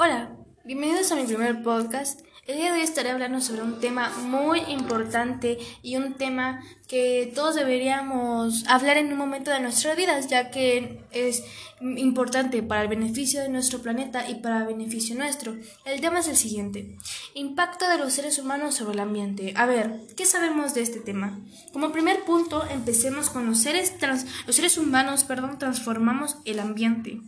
Hola, bienvenidos a mi primer podcast. El día de hoy estaré hablando sobre un tema muy importante y un tema que todos deberíamos hablar en un momento de nuestras vidas, ya que es importante para el beneficio de nuestro planeta y para el beneficio nuestro. El tema es el siguiente. Impacto de los seres humanos sobre el ambiente. A ver, ¿qué sabemos de este tema? Como primer punto, empecemos con los seres, los seres humanos, perdón, transformamos el ambiente.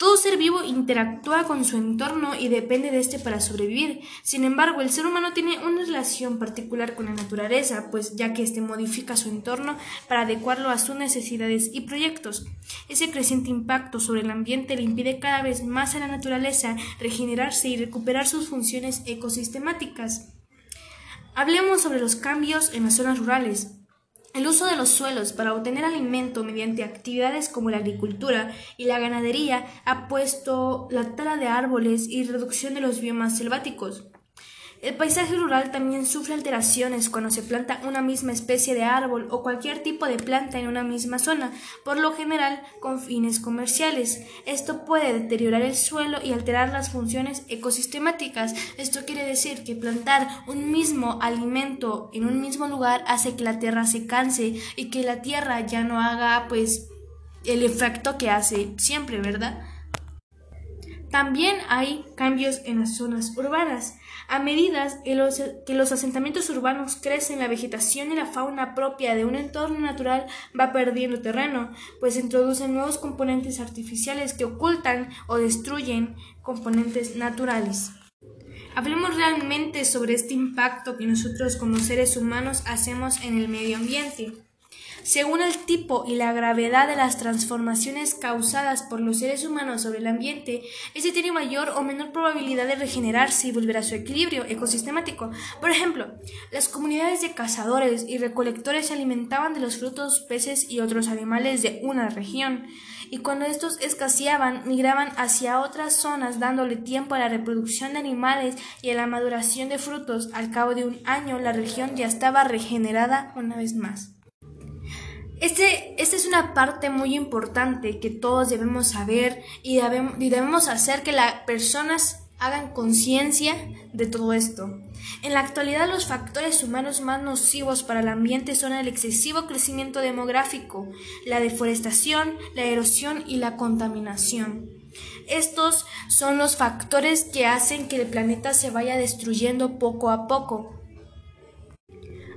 Todo ser vivo interactúa con su entorno y depende de este para sobrevivir. Sin embargo, el ser humano tiene una relación particular con la naturaleza, pues ya que éste modifica su entorno para adecuarlo a sus necesidades y proyectos. Ese creciente impacto sobre el ambiente le impide cada vez más a la naturaleza regenerarse y recuperar sus funciones ecosistemáticas. Hablemos sobre los cambios en las zonas rurales. El uso de los suelos para obtener alimento mediante actividades como la agricultura y la ganadería ha puesto la tala de árboles y reducción de los biomas selváticos. El paisaje rural también sufre alteraciones cuando se planta una misma especie de árbol o cualquier tipo de planta en una misma zona, por lo general con fines comerciales. Esto puede deteriorar el suelo y alterar las funciones ecosistemáticas. Esto quiere decir que plantar un mismo alimento en un mismo lugar hace que la tierra se canse y que la tierra ya no haga pues el efecto que hace siempre, ¿verdad? También hay cambios en las zonas urbanas. A medida que los, asentamientos urbanos crecen, la vegetación y la fauna propia de un entorno natural va perdiendo terreno, pues introducen nuevos componentes artificiales que ocultan o destruyen componentes naturales. Hablemos realmente sobre este impacto que nosotros como seres humanos hacemos en el medio ambiente. Según el tipo y la gravedad de las transformaciones causadas por los seres humanos sobre el ambiente, este tiene mayor o menor probabilidad de regenerarse y volver a su equilibrio ecosistemático. Por ejemplo, las comunidades de cazadores y recolectores se alimentaban de los frutos, peces y otros animales de una región, y cuando estos escaseaban, migraban hacia otras zonas dándole tiempo a la reproducción de animales y a la maduración de frutos. Al cabo de un año, la región ya estaba regenerada una vez más. Este, esta es una parte muy importante que todos debemos saber y debemos, hacer que las personas hagan conciencia de todo esto. En la actualidad los factores humanos más nocivos para el ambiente son el excesivo crecimiento demográfico, la deforestación, la erosión y la contaminación. Estos son los factores que hacen que el planeta se vaya destruyendo poco a poco.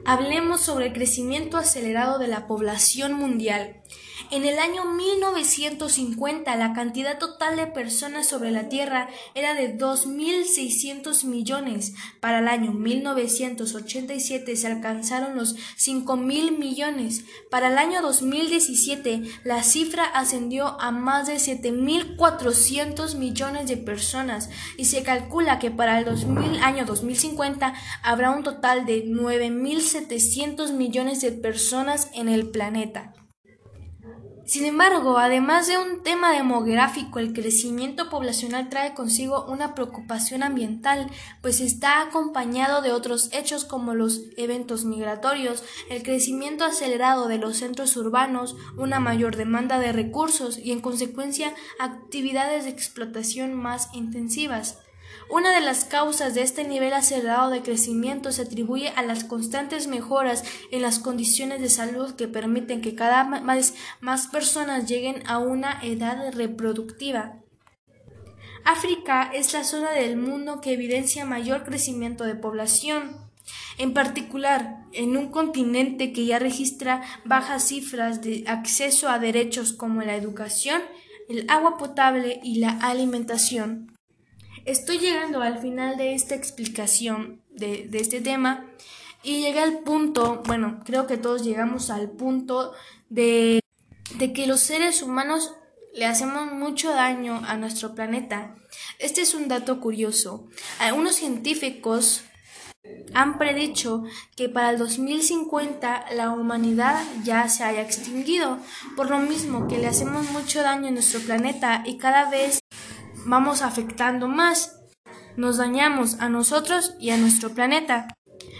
Hablemos sobre el crecimiento acelerado de la población mundial. En el año 1950 la cantidad total de personas sobre la Tierra era de 2.600 millones. Para el año 1987 se alcanzaron los 5.000 millones. Para el año 2017 la cifra ascendió a más de 7.400 millones de personas y se calcula que para el año 2050 habrá un total de 9.700 millones de personas en el planeta. Sin embargo, además de un tema demográfico, el crecimiento poblacional trae consigo una preocupación ambiental, pues está acompañado de otros hechos como los eventos migratorios, el crecimiento acelerado de los centros urbanos, una mayor demanda de recursos y, en consecuencia, actividades de explotación más intensivas. Una de las causas de este nivel acelerado de crecimiento se atribuye a las constantes mejoras en las condiciones de salud que permiten que cada vez más personas lleguen a una edad reproductiva. África es la zona del mundo que evidencia mayor crecimiento de población, en particular en un continente que ya registra bajas cifras de acceso a derechos como la educación, el agua potable y la alimentación. Estoy llegando al final de esta explicación de, este tema y llegué al punto, bueno, creo que todos llegamos al punto de, que los seres humanos le hacemos mucho daño a nuestro planeta. Este es un dato curioso. Algunos científicos han predicho que para el 2050 la humanidad ya se haya extinguido, por lo mismo que le hacemos mucho daño a nuestro planeta y cada vez vamos afectando más. Nos dañamos a nosotros y a nuestro planeta.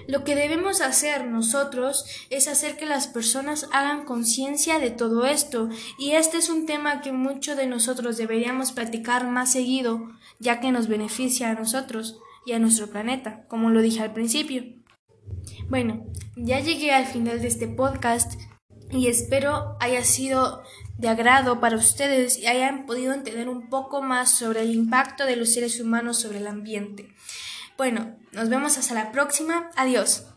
Lo que debemos hacer nosotros es hacer que las personas hagan conciencia de todo esto, y este es un tema que muchos de nosotros deberíamos platicar más seguido, ya que nos beneficia a nosotros y a nuestro planeta, como lo dije al principio. Bueno, ya llegué al final de este podcast y espero haya sido de agrado para ustedes y hayan podido entender un poco más sobre el impacto de los seres humanos sobre el ambiente. Bueno, nos vemos hasta la próxima. Adiós.